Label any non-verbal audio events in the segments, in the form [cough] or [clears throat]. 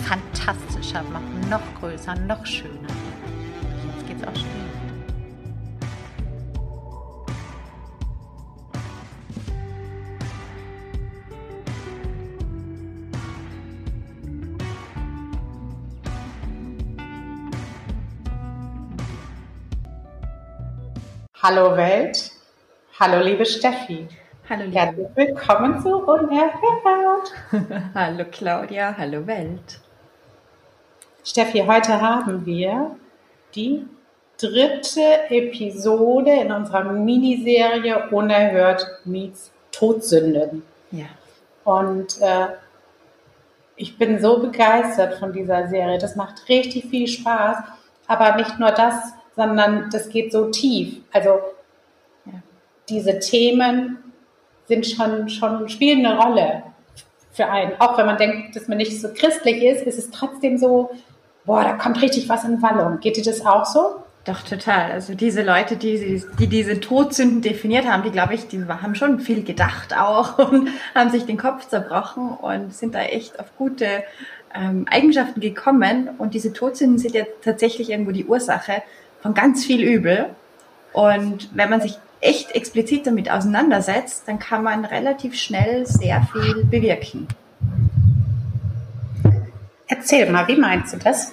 fantastischer machen, noch größer, noch schöner. Jetzt geht's auch schon. Hallo Welt, hallo liebe Steffi. Hallo liebe. Herzlich willkommen zu Unerhört. [laughs] hallo Claudia, hallo Welt. Steffi, heute haben wir die dritte Episode in unserer Miniserie Unerhört meets Todsünden. Ja. Und äh, ich bin so begeistert von dieser Serie. Das macht richtig viel Spaß. Aber nicht nur das, sondern das geht so tief. Also ja. diese Themen sind schon, schon spielen eine Rolle für einen. Auch wenn man denkt, dass man nicht so christlich ist, ist es trotzdem so, boah, da kommt richtig was in Wallung. Geht dir das auch so? Doch, total. Also diese Leute, die, die diese Todsünden definiert haben, die glaube ich, die haben schon viel gedacht auch [laughs] und haben sich den Kopf zerbrochen und sind da echt auf gute ähm, Eigenschaften gekommen. Und diese Todsünden sind ja tatsächlich irgendwo die Ursache von ganz viel Übel. Und wenn man sich echt explizit damit auseinandersetzt, dann kann man relativ schnell sehr viel bewirken. Erzähl mal, wie meinst du das?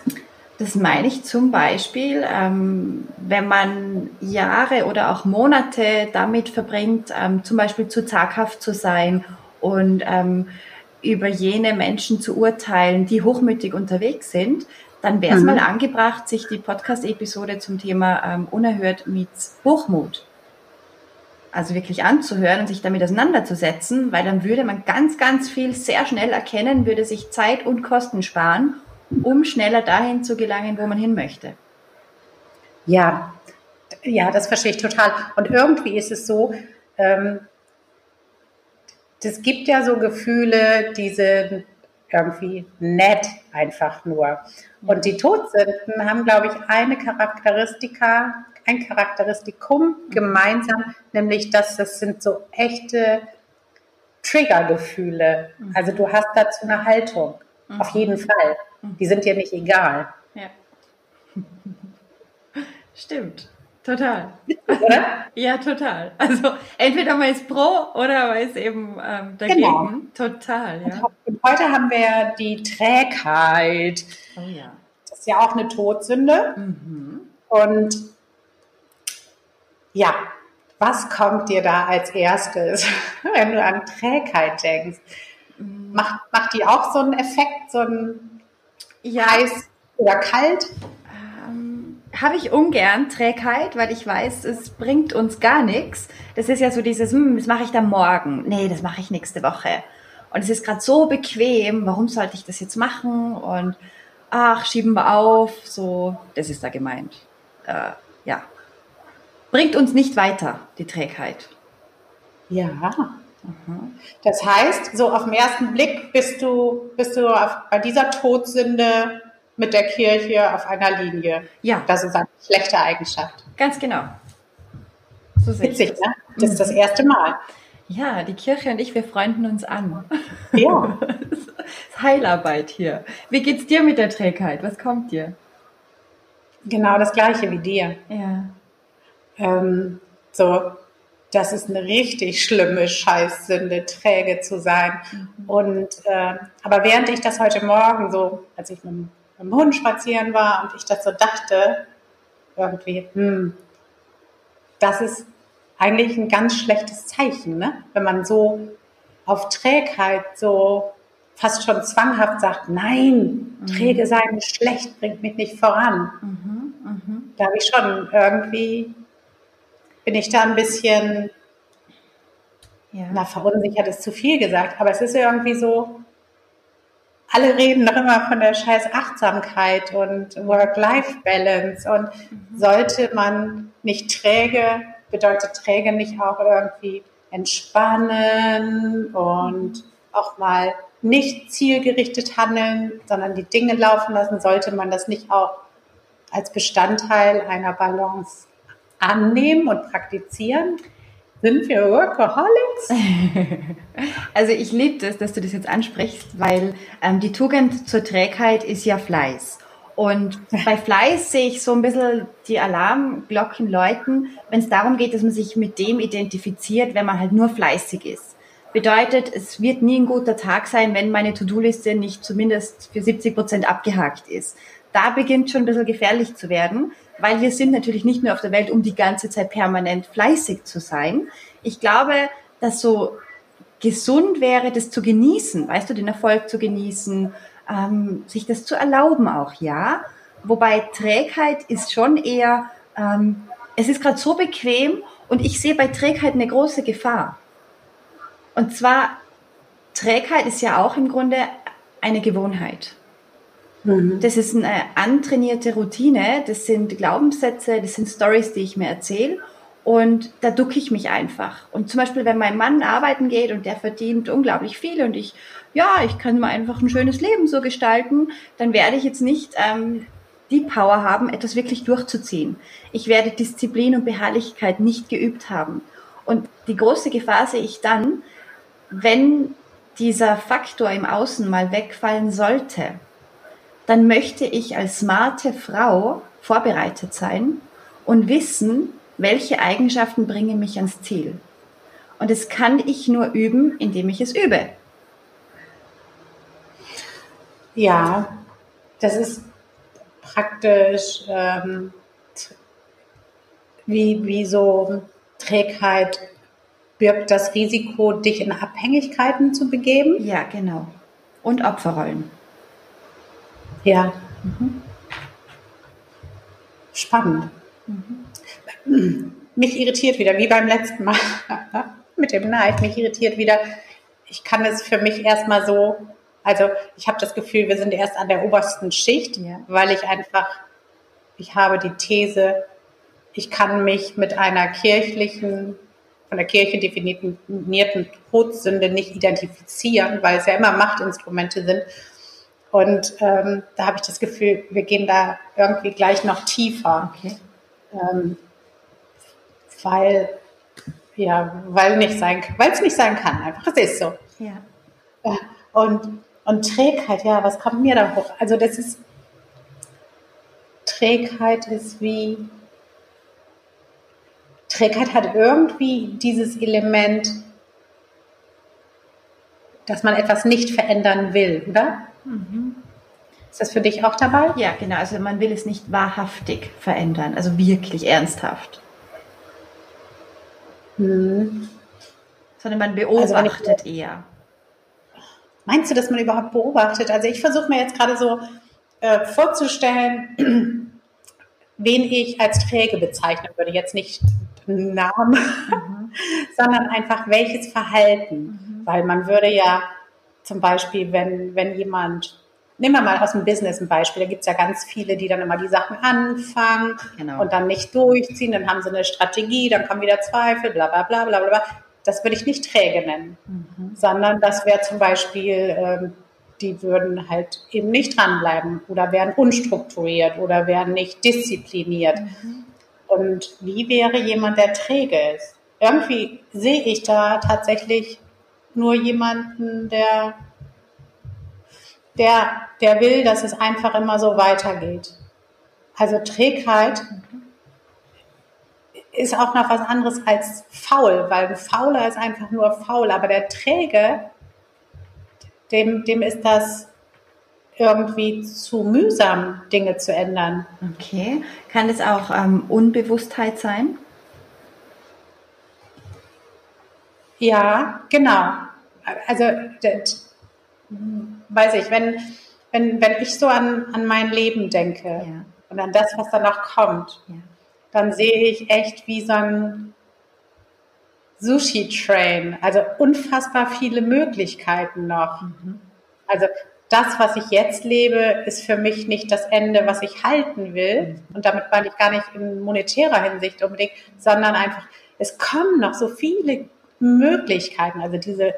Das meine ich zum Beispiel, ähm, wenn man Jahre oder auch Monate damit verbringt, ähm, zum Beispiel zu zaghaft zu sein und ähm, über jene Menschen zu urteilen, die hochmütig unterwegs sind, dann wäre es mhm. mal angebracht, sich die Podcast-Episode zum Thema ähm, Unerhört meets Hochmut also wirklich anzuhören und sich damit auseinanderzusetzen, weil dann würde man ganz, ganz viel sehr schnell erkennen, würde sich Zeit und Kosten sparen, um schneller dahin zu gelangen, wo man hin möchte. Ja, ja, das verstehe ich total. Und irgendwie ist es so, ähm, das gibt ja so Gefühle, die sind irgendwie nett einfach nur. Und die Todsünden haben, glaube ich, eine Charakteristika, ein Charakteristikum gemeinsam, nämlich dass das sind so echte Triggergefühle. Mhm. Also du hast dazu eine Haltung, mhm. auf jeden Fall. Die sind dir nicht egal. Ja. [laughs] Stimmt. Total. Oder? [laughs] ja, total. Also entweder man ist pro oder man ist eben ähm, dagegen. Genau. Total, ja. Und heute haben wir die Trägheit. Oh ja. Das ist ja auch eine Todsünde. Mhm. Und ja, was kommt dir da als erstes, [laughs] wenn du an Trägheit denkst? Macht, macht die auch so einen Effekt, so ein ja. heiß oder kalt? Ähm, Habe ich ungern Trägheit, weil ich weiß, es bringt uns gar nichts. Das ist ja so dieses, hm, das mache ich dann morgen. Nee, das mache ich nächste Woche. Und es ist gerade so bequem, warum sollte ich das jetzt machen? Und ach, schieben wir auf. So, das ist da gemeint. Äh, ja, bringt uns nicht weiter, die Trägheit. Ja. Das heißt, so auf den ersten Blick bist du, bist du auf, bei dieser Todsünde mit der Kirche auf einer Linie. Ja. Das ist eine schlechte Eigenschaft. Ganz genau. So Witzig, ne? Das ist das erste Mal. Ja, die Kirche und ich, wir freunden uns an. Ja. [laughs] Das ist Heilarbeit hier. Wie geht's dir mit der Trägheit? Was kommt dir? Genau das gleiche wie dir. Ja. Ähm, so, das ist eine richtig schlimme Scheißsünde, träge zu sein. Mhm. Und äh, aber während ich das heute Morgen so, als ich mit, mit dem Hund spazieren war und ich das so dachte, irgendwie, hm, das ist eigentlich ein ganz schlechtes Zeichen, ne? wenn man so auf Trägheit so fast schon zwanghaft sagt, nein, mhm. träge sein ist schlecht, bringt mich nicht voran. Mhm, mh. Da habe ich schon irgendwie bin ich da ein bisschen, ja. na, verunsichert ist zu viel gesagt, aber es ist irgendwie so, alle reden doch immer von der scheiß Achtsamkeit und Work-Life-Balance. Und mhm. sollte man nicht träge, bedeutet träge nicht auch irgendwie entspannen und auch mal nicht zielgerichtet handeln, sondern die Dinge laufen lassen, sollte man das nicht auch als Bestandteil einer Balance annehmen und praktizieren? Sind wir Workaholics? [laughs] Also ich liebe das, dass du das jetzt ansprichst, weil ähm, die Tugend zur Trägheit ist ja Fleiß. Und [laughs] bei Fleiß sehe ich so ein bisschen die Alarmglocken läuten, wenn es darum geht, dass man sich mit dem identifiziert, wenn man halt nur fleißig ist. Bedeutet, es wird nie ein guter Tag sein, wenn meine To-Do-Liste nicht zumindest für 70 Prozent abgehakt ist. Da beginnt schon ein bisschen gefährlich zu werden, weil wir sind natürlich nicht nur auf der Welt, um die ganze Zeit permanent fleißig zu sein. Ich glaube, dass so gesund wäre, das zu genießen, weißt du, den Erfolg zu genießen, ähm, sich das zu erlauben auch, ja. Wobei Trägheit ist schon eher, ähm, es ist gerade so bequem und ich sehe bei Trägheit eine große Gefahr. Und zwar, Trägheit ist ja auch im Grunde eine Gewohnheit. Mhm. Das ist eine antrainierte Routine, das sind Glaubenssätze, das sind Stories, die ich mir erzähle. Und da ducke ich mich einfach. Und zum Beispiel, wenn mein Mann arbeiten geht und der verdient unglaublich viel und ich, ja, ich kann mal einfach ein schönes Leben so gestalten, dann werde ich jetzt nicht ähm, die Power haben, etwas wirklich durchzuziehen. Ich werde Disziplin und Beharrlichkeit nicht geübt haben. Und die große Gefahr sehe ich dann, wenn dieser Faktor im Außen mal wegfallen sollte, dann möchte ich als smarte Frau vorbereitet sein und wissen, welche Eigenschaften bringen mich ans Ziel. Und das kann ich nur üben, indem ich es übe. Ja, das ist praktisch ähm, wie, wie so Trägheit birgt das Risiko, dich in Abhängigkeiten zu begeben. Ja, genau. Und Opferrollen. Ja. Mhm. Spannend. Mhm. Mich irritiert wieder, wie beim letzten Mal [laughs] mit dem Neid, mich irritiert wieder. Ich kann es für mich erstmal so, also ich habe das Gefühl, wir sind erst an der obersten Schicht, ja. weil ich einfach, ich habe die These, ich kann mich mit einer kirchlichen, von der Kirche definierten Todsünde nicht identifizieren, weil es ja immer Machtinstrumente sind. Und ähm, da habe ich das Gefühl, wir gehen da irgendwie gleich noch tiefer. Okay. Ähm, weil, ja, weil nicht sein, weil es nicht sein kann, einfach. Es ist so. Ja. Äh, und, und Trägheit, ja, was kommt mir da hoch? Also das ist, Trägheit ist wie, Trägheit hat irgendwie dieses Element, dass man etwas nicht verändern will, oder? Mhm. Ist das für dich auch dabei? Ja, genau. Also man will es nicht wahrhaftig verändern, also wirklich ernsthaft. Mhm. Sondern man beobachtet also eher. Meinst du, dass man überhaupt beobachtet? Also ich versuche mir jetzt gerade so äh, vorzustellen, [clears throat] wen ich als träge bezeichnen würde. Jetzt nicht Namen, mhm. [laughs] sondern einfach welches Verhalten. Mhm. Weil man würde ja zum Beispiel, wenn, wenn jemand, nehmen wir mal aus dem Business ein Beispiel, da gibt es ja ganz viele, die dann immer die Sachen anfangen genau. und dann nicht durchziehen, dann haben sie eine Strategie, dann kommen wieder Zweifel, bla bla bla bla bla. Das würde ich nicht träge nennen, mhm. sondern das wäre zum Beispiel, ähm, die würden halt eben nicht dranbleiben oder wären unstrukturiert oder wären nicht diszipliniert. Mhm. Und wie wäre jemand, der träge ist? Irgendwie sehe ich da tatsächlich nur jemanden, der, der, der will, dass es einfach immer so weitergeht. Also Trägheit ist auch noch was anderes als faul, weil ein Fauler ist einfach nur faul, aber der Träge, dem, dem ist das irgendwie zu mühsam, Dinge zu ändern. Okay. Kann es auch ähm, Unbewusstheit sein? Ja, genau. Also, das, weiß ich, wenn, wenn, wenn ich so an, an mein Leben denke ja. und an das, was danach kommt, ja. dann sehe ich echt wie so ein Sushi-Train, also unfassbar viele Möglichkeiten noch. Mhm. Also das, was ich jetzt lebe, ist für mich nicht das Ende, was ich halten will. Und damit meine ich gar nicht in monetärer Hinsicht unbedingt, sondern einfach, es kommen noch so viele Möglichkeiten. Also diese,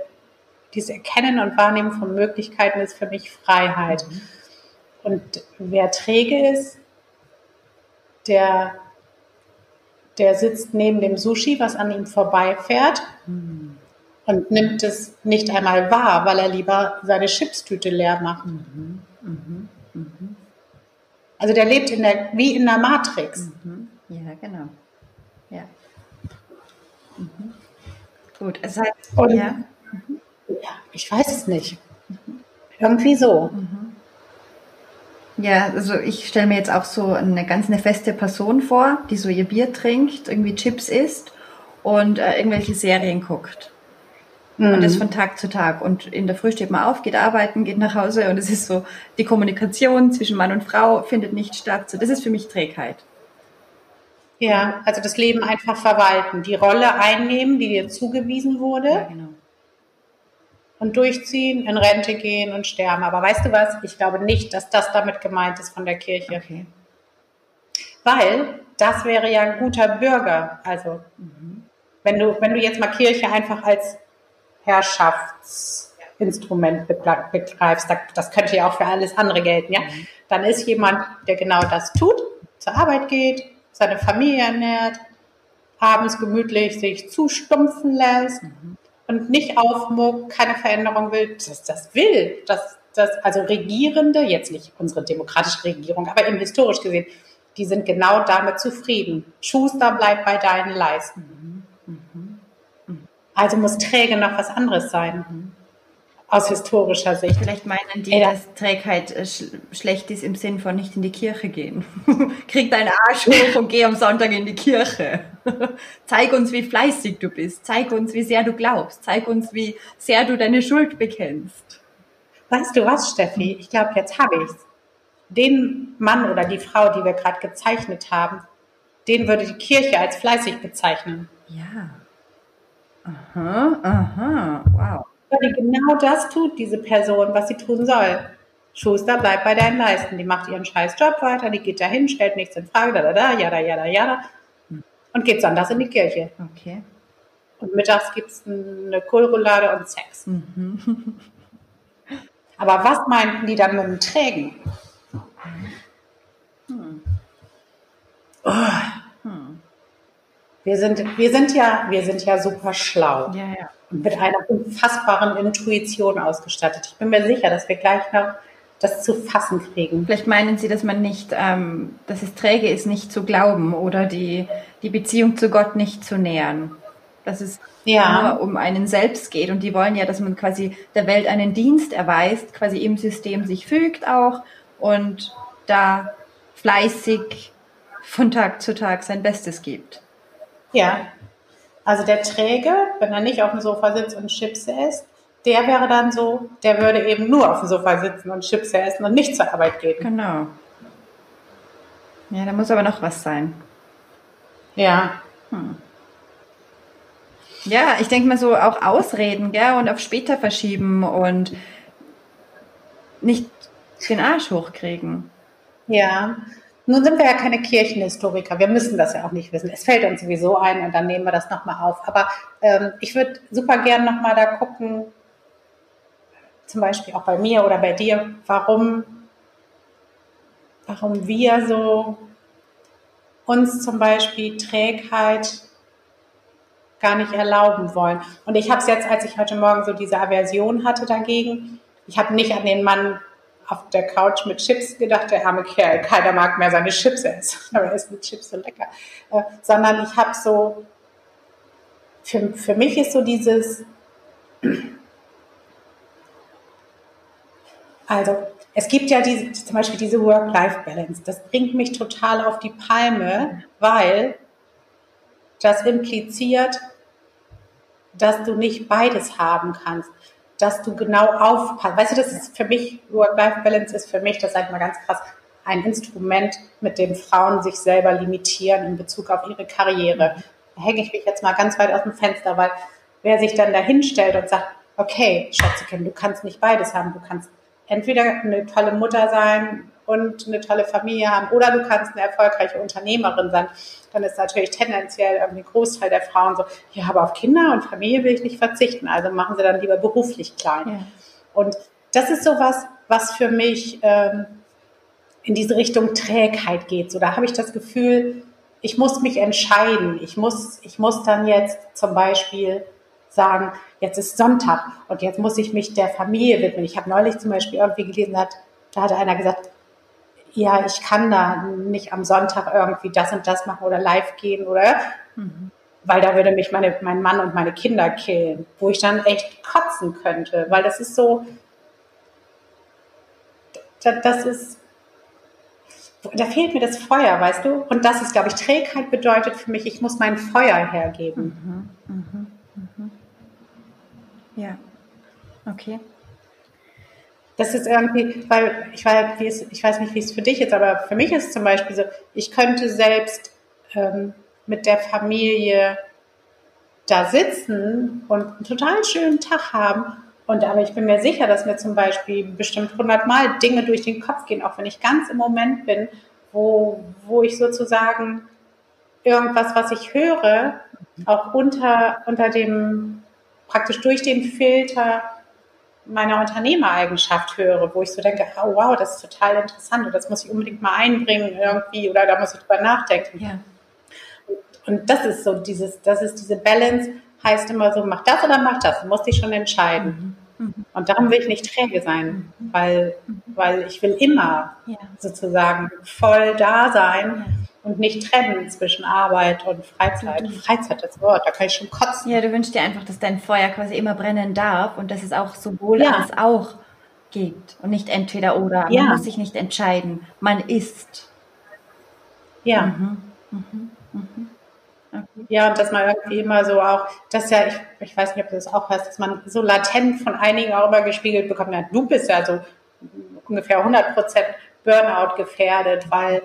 diese Erkennen und Wahrnehmen von Möglichkeiten ist für mich Freiheit. Und wer träge ist, der, der sitzt neben dem Sushi, was an ihm vorbeifährt. Mhm und nimmt es nicht einmal wahr, weil er lieber seine Chipstüte leer macht. Mhm. Mhm. Mhm. Also der lebt in der, wie in der Matrix. Mhm. Ja, genau. Ja. Mhm. Gut, es heißt, und, ja. Ja. ich weiß es nicht. Irgendwie so. Mhm. Ja, also ich stelle mir jetzt auch so eine ganz eine feste Person vor, die so ihr Bier trinkt, irgendwie Chips isst und äh, irgendwelche Serien guckt. Mhm. Und das von Tag zu Tag. Und in der Früh steht man auf, geht arbeiten, geht nach Hause und es ist so, die Kommunikation zwischen Mann und Frau findet nicht statt. So, das ist für mich Trägheit. Ja, also das Leben einfach verwalten, die Rolle einnehmen, die dir zugewiesen wurde. Ja, genau. Und durchziehen, in Rente gehen und sterben. Aber weißt du was? Ich glaube nicht, dass das damit gemeint ist von der Kirche. Okay. Weil das wäre ja ein guter Bürger. Also, mhm. wenn du, wenn du jetzt mal Kirche einfach als Herrschaftsinstrument begreifst, das könnte ja auch für alles andere gelten, ja, mhm. dann ist jemand, der genau das tut, zur Arbeit geht, seine Familie ernährt, abends gemütlich sich zustumpfen lässt mhm. Und nicht aufmuckt, keine Veränderung will, das, das will, das, das, also Regierende, jetzt nicht unsere demokratische Regierung, aber eben historisch gesehen, die sind genau damit zufrieden. Schuster bleibt bei deinen Leisten. Mhm. Also muss träge noch was anderes sein. Aus historischer Sicht. Vielleicht meinen die, ja. dass Trägheit äh, sch schlecht ist im Sinn von nicht in die Kirche gehen. [laughs] Krieg deinen Arsch hoch und geh am Sonntag in die Kirche. [laughs] Zeig uns, wie fleißig du bist. Zeig uns, wie sehr du glaubst. Zeig uns, wie sehr du deine Schuld bekennst. Weißt du was, Steffi? Ich glaube, jetzt habe ich's. Den Mann oder die Frau, die wir gerade gezeichnet haben, den würde die Kirche als fleißig bezeichnen. Ja. Aha, aha, wow. Weil die genau das tut, diese Person, was sie tun soll. Schuster bleibt bei deinen Leisten. Die macht ihren scheiß Job weiter, die geht dahin, stellt nichts in Frage, da, da, da, jada, jada, jada. Und geht sonntags in die Kirche. Okay. Und mittags gibt es eine Kohlroulade und Sex. Mhm. Aber was meinten die dann mit dem Trägen? Hm. Oh. Wir sind, wir sind ja, wir sind ja super schlau. Ja, ja. Und mit einer unfassbaren Intuition ausgestattet. Ich bin mir sicher, dass wir gleich noch das zu fassen kriegen. Vielleicht meinen Sie, dass man nicht, ähm, dass es träge ist, nicht zu glauben oder die, die Beziehung zu Gott nicht zu nähern. Dass es ja. nur um einen selbst geht. Und die wollen ja, dass man quasi der Welt einen Dienst erweist, quasi im System sich fügt auch und da fleißig von Tag zu Tag sein Bestes gibt. Ja. Also der Träge, wenn er nicht auf dem Sofa sitzt und Chips isst, der wäre dann so, der würde eben nur auf dem Sofa sitzen und Chips essen und nicht zur Arbeit gehen. Genau. Ja, da muss aber noch was sein. Ja. Hm. Ja, ich denke mal so auch ausreden, gell, und auf später verschieben und nicht den Arsch hochkriegen. Ja, nun sind wir ja keine Kirchenhistoriker, wir müssen das ja auch nicht wissen. Es fällt uns sowieso ein und dann nehmen wir das nochmal auf. Aber ähm, ich würde super gern nochmal da gucken, zum Beispiel auch bei mir oder bei dir, warum, warum wir so uns zum Beispiel Trägheit gar nicht erlauben wollen. Und ich habe es jetzt, als ich heute Morgen so diese Aversion hatte dagegen, ich habe nicht an den Mann auf der Couch mit Chips gedacht, der arme Kerl, keiner mag mehr seine Chips essen, [laughs] aber er ist mit Chips so lecker. Äh, sondern ich habe so, für, für mich ist so dieses, [clears throat] also es gibt ja diese, zum Beispiel diese Work-Life-Balance, das bringt mich total auf die Palme, weil das impliziert, dass du nicht beides haben kannst dass du genau aufpasst. Weißt du, das ist für mich, Work-Life-Balance ist für mich, das sage ich mal ganz krass, ein Instrument, mit dem Frauen sich selber limitieren in Bezug auf ihre Karriere. Da hänge ich mich jetzt mal ganz weit aus dem Fenster, weil wer sich dann da hinstellt und sagt, okay, Schätzekind, du kannst nicht beides haben, du kannst entweder eine tolle Mutter sein und eine tolle Familie haben oder du kannst eine erfolgreiche Unternehmerin sein. Dann ist natürlich tendenziell ein Großteil der Frauen so, ja, aber auf Kinder und Familie will ich nicht verzichten. Also machen sie dann lieber beruflich klein. Ja. Und das ist sowas, was für mich ähm, in diese Richtung Trägheit geht. So, da habe ich das Gefühl, ich muss mich entscheiden. Ich muss, ich muss dann jetzt zum Beispiel sagen, jetzt ist Sonntag und jetzt muss ich mich der Familie widmen. Ich habe neulich zum Beispiel irgendwie gelesen, hat, da hatte einer gesagt, ja, ich kann da nicht am Sonntag irgendwie das und das machen oder live gehen oder, mhm. weil da würde mich meine, mein Mann und meine Kinder killen, wo ich dann echt kotzen könnte, weil das ist so, das ist, da fehlt mir das Feuer, weißt du? Und das ist, glaube ich, Trägheit bedeutet für mich, ich muss mein Feuer hergeben. Mhm, mh, mh. Ja, okay. Das ist irgendwie, weil ich, weiß, ich weiß nicht, wie es für dich ist, aber für mich ist es zum Beispiel so, ich könnte selbst ähm, mit der Familie da sitzen und einen total schönen Tag haben. Und aber ich bin mir sicher, dass mir zum Beispiel bestimmt hundertmal Dinge durch den Kopf gehen, auch wenn ich ganz im Moment bin, wo, wo ich sozusagen irgendwas, was ich höre, auch unter, unter dem praktisch durch den Filter meiner Unternehmereigenschaft höre, wo ich so denke, oh, wow, das ist total interessant und das muss ich unbedingt mal einbringen irgendwie oder da muss ich drüber nachdenken. Ja. Und, und das ist so dieses, das ist diese Balance, heißt immer so, mach das oder mach das, du musst dich schon entscheiden. Mhm. mhm. Und darum will ich nicht träge sein, mhm. weil, weil ich will immer ja. sozusagen voll da sein. Ja und nicht trennen zwischen Arbeit und Freizeit. Mhm. Freizeit, das Wort, da kann ich schon kotzen. Ja, du wünschst dir einfach, dass dein Feuer quasi immer brennen darf und dass es auch sowohl ja. als auch gibt und nicht entweder oder. Ja. Man muss sich nicht entscheiden. Man ist. Ja. Mhm. Mhm. Mhm. Okay. Ja, und dass man irgendwie immer so auch, dass ja, ich, ich weiß nicht, ob du das auch hast, dass man so latent von einigen auch immer gespiegelt bekommt, ja, du bist ja so ungefähr 100 Prozent Burnout gefährdet, weil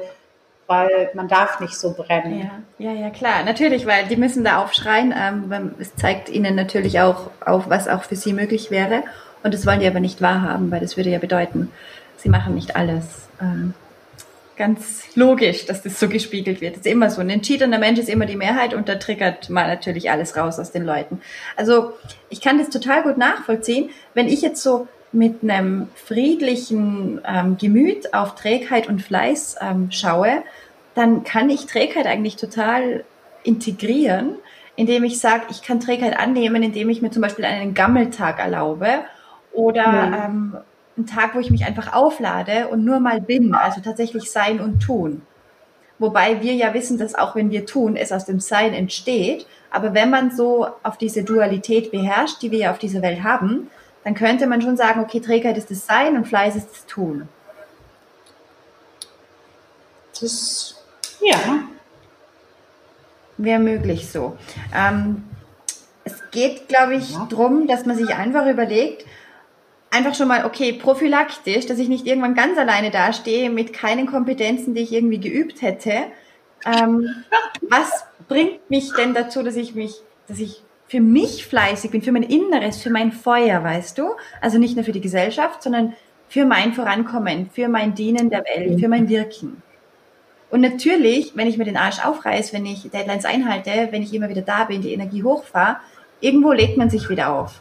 weil man darf nicht so brennen. Ja, ja, ja, klar, natürlich, weil die müssen da aufschreien. Ähm, es zeigt ihnen natürlich auch auf, was auch für sie möglich wäre. Und das wollen die aber nicht wahrhaben, weil das würde ja bedeuten, sie machen nicht alles. Ähm, ganz logisch, dass das so gespiegelt wird. Das ist immer so. Ein entschiedender Mensch ist immer die Mehrheit und da triggert man natürlich alles raus aus den Leuten. Also ich kann das total gut nachvollziehen. Wenn ich jetzt so mit einem friedlichen ähm, Gemüt auf Trägheit und Fleiß ähm, schaue, dann kann ich Trägheit eigentlich total integrieren, indem ich sage, ich kann Trägheit annehmen, indem ich mir zum Beispiel einen Gammeltag erlaube oder mhm. ähm, einen Tag, wo ich mich einfach auflade und nur mal bin, also tatsächlich sein und tun. Wobei wir ja wissen, dass auch wenn wir tun, es aus dem Sein entsteht. Aber wenn man so auf diese Dualität beherrscht, die wir ja auf dieser Welt haben, dann könnte man schon sagen, okay, Trägheit ist das Sein und Fleiß ist das Tun. Das, ja. Wäre möglich so. Ähm, es geht, glaube ich, ja. darum, dass man sich einfach überlegt, einfach schon mal, okay, prophylaktisch, dass ich nicht irgendwann ganz alleine dastehe mit keinen Kompetenzen, die ich irgendwie geübt hätte. Ähm, [laughs] was bringt mich denn dazu, dass ich mich, dass ich für mich fleißig bin, für mein Inneres, für mein Feuer, weißt du? Also nicht nur für die Gesellschaft, sondern für mein Vorankommen, für mein Dienen der Welt, für mein Wirken. Und natürlich, wenn ich mir den Arsch aufreiß, wenn ich Deadlines einhalte, wenn ich immer wieder da bin, die Energie hochfahre, irgendwo legt man sich wieder auf.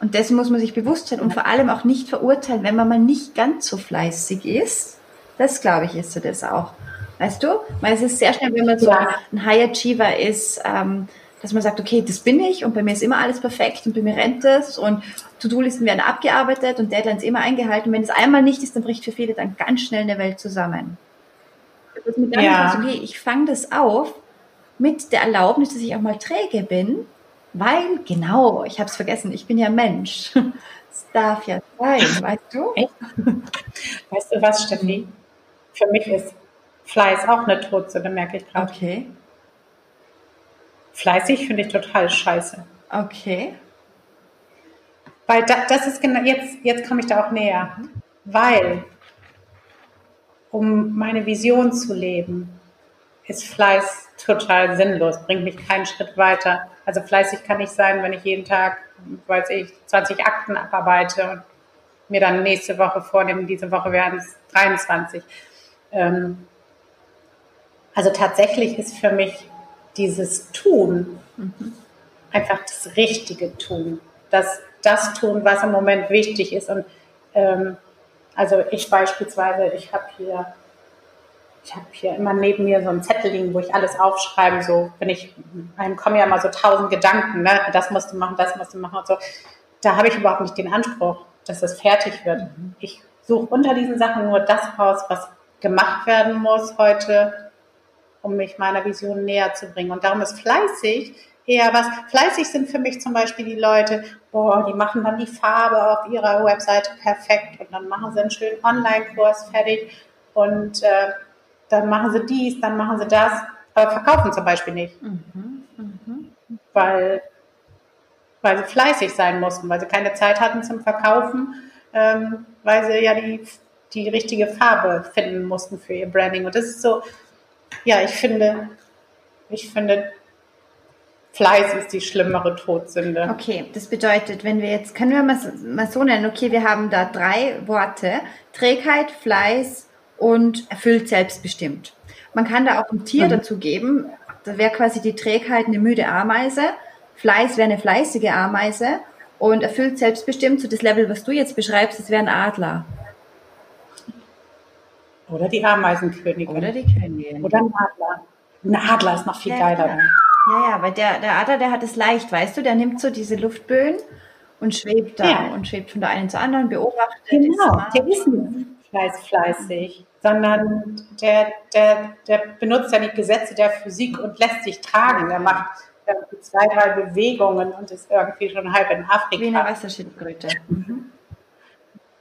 Und dessen muss man sich bewusst sein und vor allem auch nicht verurteilen, wenn man mal nicht ganz so fleißig ist. Das, glaube ich, ist so das auch. Weißt du? Weil es ist sehr schnell, wenn man so ein High Achiever ist, ähm, dass man sagt, okay, das bin ich und bei mir ist immer alles perfekt und bei mir rennt es und To-Do-Listen werden abgearbeitet und Deadlines immer eingehalten. Wenn es einmal nicht ist, dann bricht für viele dann ganz schnell eine Welt zusammen. Dass man dann ja. sagt, okay, ich fange das auf mit der Erlaubnis, dass ich auch mal träge bin, weil, genau, ich habe es vergessen, ich bin ja Mensch. [laughs] Es darf ja sein, weißt du? Echt? Weißt du was, Steffi? Für mich ist Fleiß auch eine Todsünde, merke ich gerade. Okay. Fleißig finde ich total scheiße. Okay. Weil da, das ist genau, jetzt, jetzt komme ich da auch näher. Weil, um meine Vision zu leben, ist Fleiß total sinnlos, bringt mich keinen Schritt weiter. Also fleißig kann ich sein, wenn ich jeden Tag, weiß ich, 20 Akten abarbeite mir dann nächste Woche vornehme, diese Woche werden es 23. Ähm, also tatsächlich ist für mich dieses Tun mhm. einfach das richtige Tun. Das, das tun, was im Moment wichtig ist. Und ähm, also ich beispielsweise, ich habe hier, ich habe hier immer neben mir so ein Zettel liegen, wo ich alles aufschreibe. So, wenn ich, einem kommen ja immer so tausend Gedanken, ne? Das musst du machen, das musst du machen und so. Da habe ich überhaupt nicht den Anspruch, dass das fertig wird. Mhm. Ich suche unter diesen Sachen nur das raus, was gemacht werden muss heute, um mich meiner Vision näher zu bringen. Und darum ist fleißig eher was. Fleißig sind für mich zum Beispiel die Leute, boah, die machen dann die Farbe auf ihrer Webseite perfekt und dann machen sie einen schönen Online-Kurs fertig und äh, dann machen sie dies, dann machen sie das, aber verkaufen zum Beispiel nicht. Mhm, mh. Weil, weil sie fleißig sein mussten, weil sie keine Zeit hatten zum Verkaufen, ähm, weil sie ja die, die richtige Farbe finden mussten für ihr Branding. Und das ist so, ja, ich finde, ich finde, Fleiß ist die schlimmere Todsünde. Okay, das bedeutet, wenn wir jetzt, können wir mal, mal so nennen, okay, wir haben da drei Worte, Trägheit, Fleiß und erfüllt selbstbestimmt. Man kann da auch ein Tier mhm. dazu geben, da wäre quasi die Trägheit eine müde Ameise, Fleiß wäre eine fleißige Ameise und erfüllt selbstbestimmt, so das Level, was du jetzt beschreibst, das wäre ein Adler. Oder die Ameisenkönigin. Oder die Königin. Oder ein Adler. Ein Adler ist noch viel ja, geiler. Ja. Ja, ja, weil der, der Adler, der hat es leicht, weißt du, der nimmt so diese Luftböen und schwebt da ja. und schwebt von der einen zur anderen, beobachtet. Genau, der ist nicht fleiß, fleißig, sondern der, der, der benutzt ja die Gesetze der Physik und lässt sich tragen. Der macht zwei, drei Bewegungen und ist irgendwie schon halb in Afrika. Wie eine Wasserschildkröte. Mhm.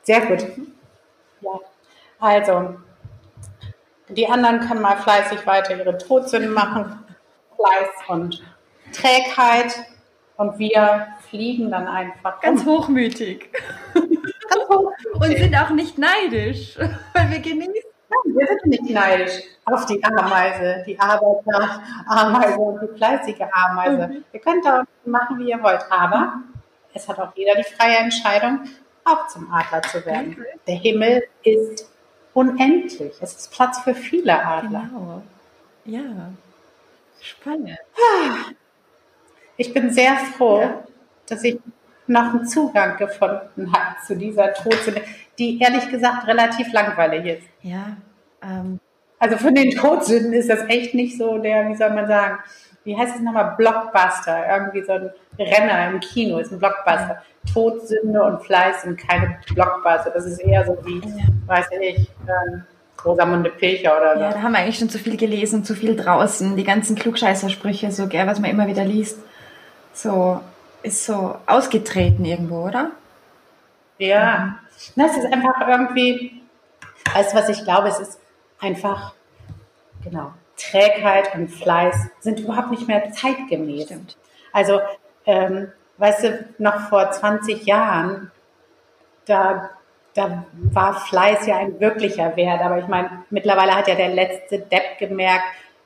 Sehr gut. Ja. Also, die anderen können mal fleißig weiter ihre Todsünden machen. Fleiß und Trägheit und wir fliegen dann einfach. Ganz um. hochmütig. Ganz hochmütig. Und sind auch nicht neidisch, [laughs] weil wir genießen. Nein, wir sind nicht neidisch auf die Ameise, die Arbeiter-Ameise und die fleißige Ameise. Mhm. Ihr könnt da machen, wie ihr wollt, aber es hat auch jeder die freie Entscheidung, auch zum Adler zu werden. Der Himmel ist unendlich. Es ist Platz für viele Adler. Genau. Ja. Spannend. [sighs] Ich bin sehr froh, ja. dass ich noch einen Zugang gefunden habe zu dieser Todsünde, die ehrlich gesagt relativ langweilig ist. Ja. Ähm. Also von den Todsünden ist das echt nicht so der, wie soll man sagen, wie heißt es nochmal, Blockbuster, irgendwie so ein Renner im Kino ist ein Blockbuster. Todsünde und Fleiß sind keine Blockbuster. Das ist eher so wie, ja. weiß ich, ähm, Rosamunde Pilcher oder so. Ja, da haben wir eigentlich schon zu viel gelesen, zu viel draußen. Die ganzen Klugscheißersprüche, so, gell, was man immer wieder liest. So, ist so ausgetreten irgendwo, oder? Ja. Mhm. Das ist einfach irgendwie, weißt du, was ich glaube, es ist einfach, genau, Trägheit und Fleiß sind überhaupt nicht mehr zeitgemäß. Stimmt. Also, ähm, weißt du, noch vor 20 Jahren, da da war Fleiß ja ein wirklicher Wert. Aber ich meine, mittlerweile hat ja der letzte Depp gemerkt,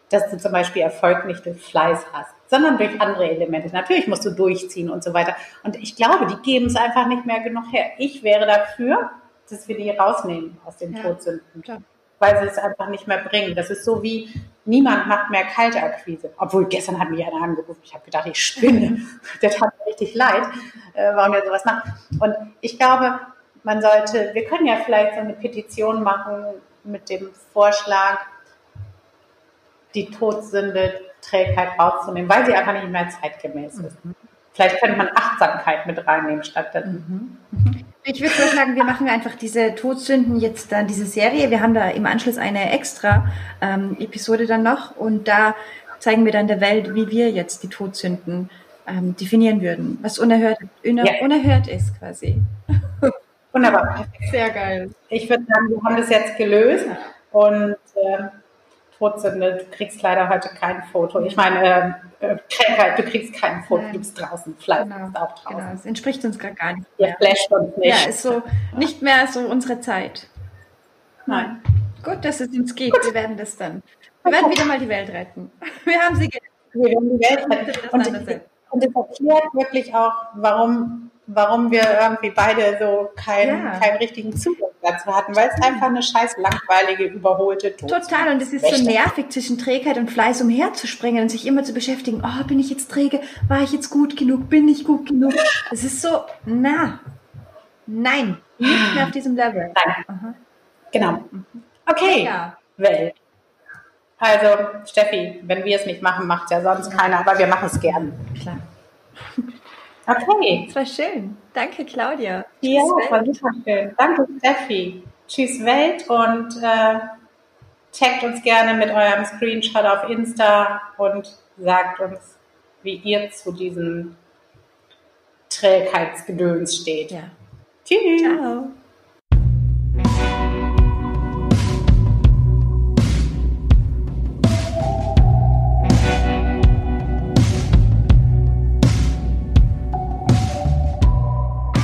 dass du zum Beispiel Erfolg nicht durch Fleiß hast, sondern durch andere Elemente. Natürlich musst du durchziehen und so weiter. Und ich glaube, die geben es einfach nicht mehr genug her. Ich wäre dafür, dass wir die rausnehmen aus den ja, Todsünden. Klar. Weil sie es einfach nicht mehr bringen. Das ist so wie, niemand macht mehr Kaltakquise. Obwohl, gestern hat mich einer angerufen. Ich habe gedacht, ich spinne. [laughs] Der tat mir richtig leid, äh, warum er sowas macht. Und ich glaube, man sollte, wir können ja vielleicht so eine Petition machen mit dem Vorschlag, die Todsünde Trägheit rauszunehmen, weil sie einfach nicht mehr zeitgemäß ist. Mhm. Vielleicht könnte man Achtsamkeit mit reinnehmen stattdessen. Mhm. Ich würde vorschlagen, wir machen einfach diese Todsünden jetzt dann diese Serie. Wir haben da im Anschluss eine extra ähm, Episode dann noch und da zeigen wir dann der Welt, wie wir jetzt die Todsünden ähm, definieren würden, was unerhört, uner, ja. unerhört ist quasi. Wunderbar. Sehr geil. Ich würde sagen, wir haben das jetzt gelöst und äh, Todsünde, du kriegst leider heute kein Foto. Ich meine, äh, Krankheit, du kriegst kein Foto, Nein. du bist draußen, Fleisch genau. ist auch draußen. Genau, es entspricht uns gar, gar nicht. Ihr flasht uns nicht. Ja, ist so nicht mehr so unsere Zeit. Nein. Gut, dass es uns gibt. Gut. Wir werden das dann. Wir werden wieder mal die Welt retten. [laughs] Wir haben sie gerettet. Wir werden die Welt retten. Und, und es erklärt wirklich auch, warum warum wir irgendwie beide so keinen, ja. keinen richtigen Zugang dazu hatten, weil es einfach eine scheiß langweilige, überholte Tod Total, und es ist so nervig, zwischen Trägheit und Fleiß umherzuspringen und sich immer zu beschäftigen, oh, bin ich jetzt träge, war ich jetzt gut genug, bin ich gut genug? Es ist so, na, nein, nicht mehr auf diesem Level. Nein. Genau. Okay, ja. Welt. Also, Steffi, wenn wir es nicht machen, macht es ja sonst keiner, aber wir machen es gern. Klar. Okay. Das war schön. Danke, Claudia. Ja, das war super schön. Danke, Steffi. Tschüss, Welt und äh, taggt uns gerne mit eurem Screenshot auf Insta und sagt uns, wie ihr zu diesem Trägheitsgedöns steht. Ja. Tschüss. Ciao.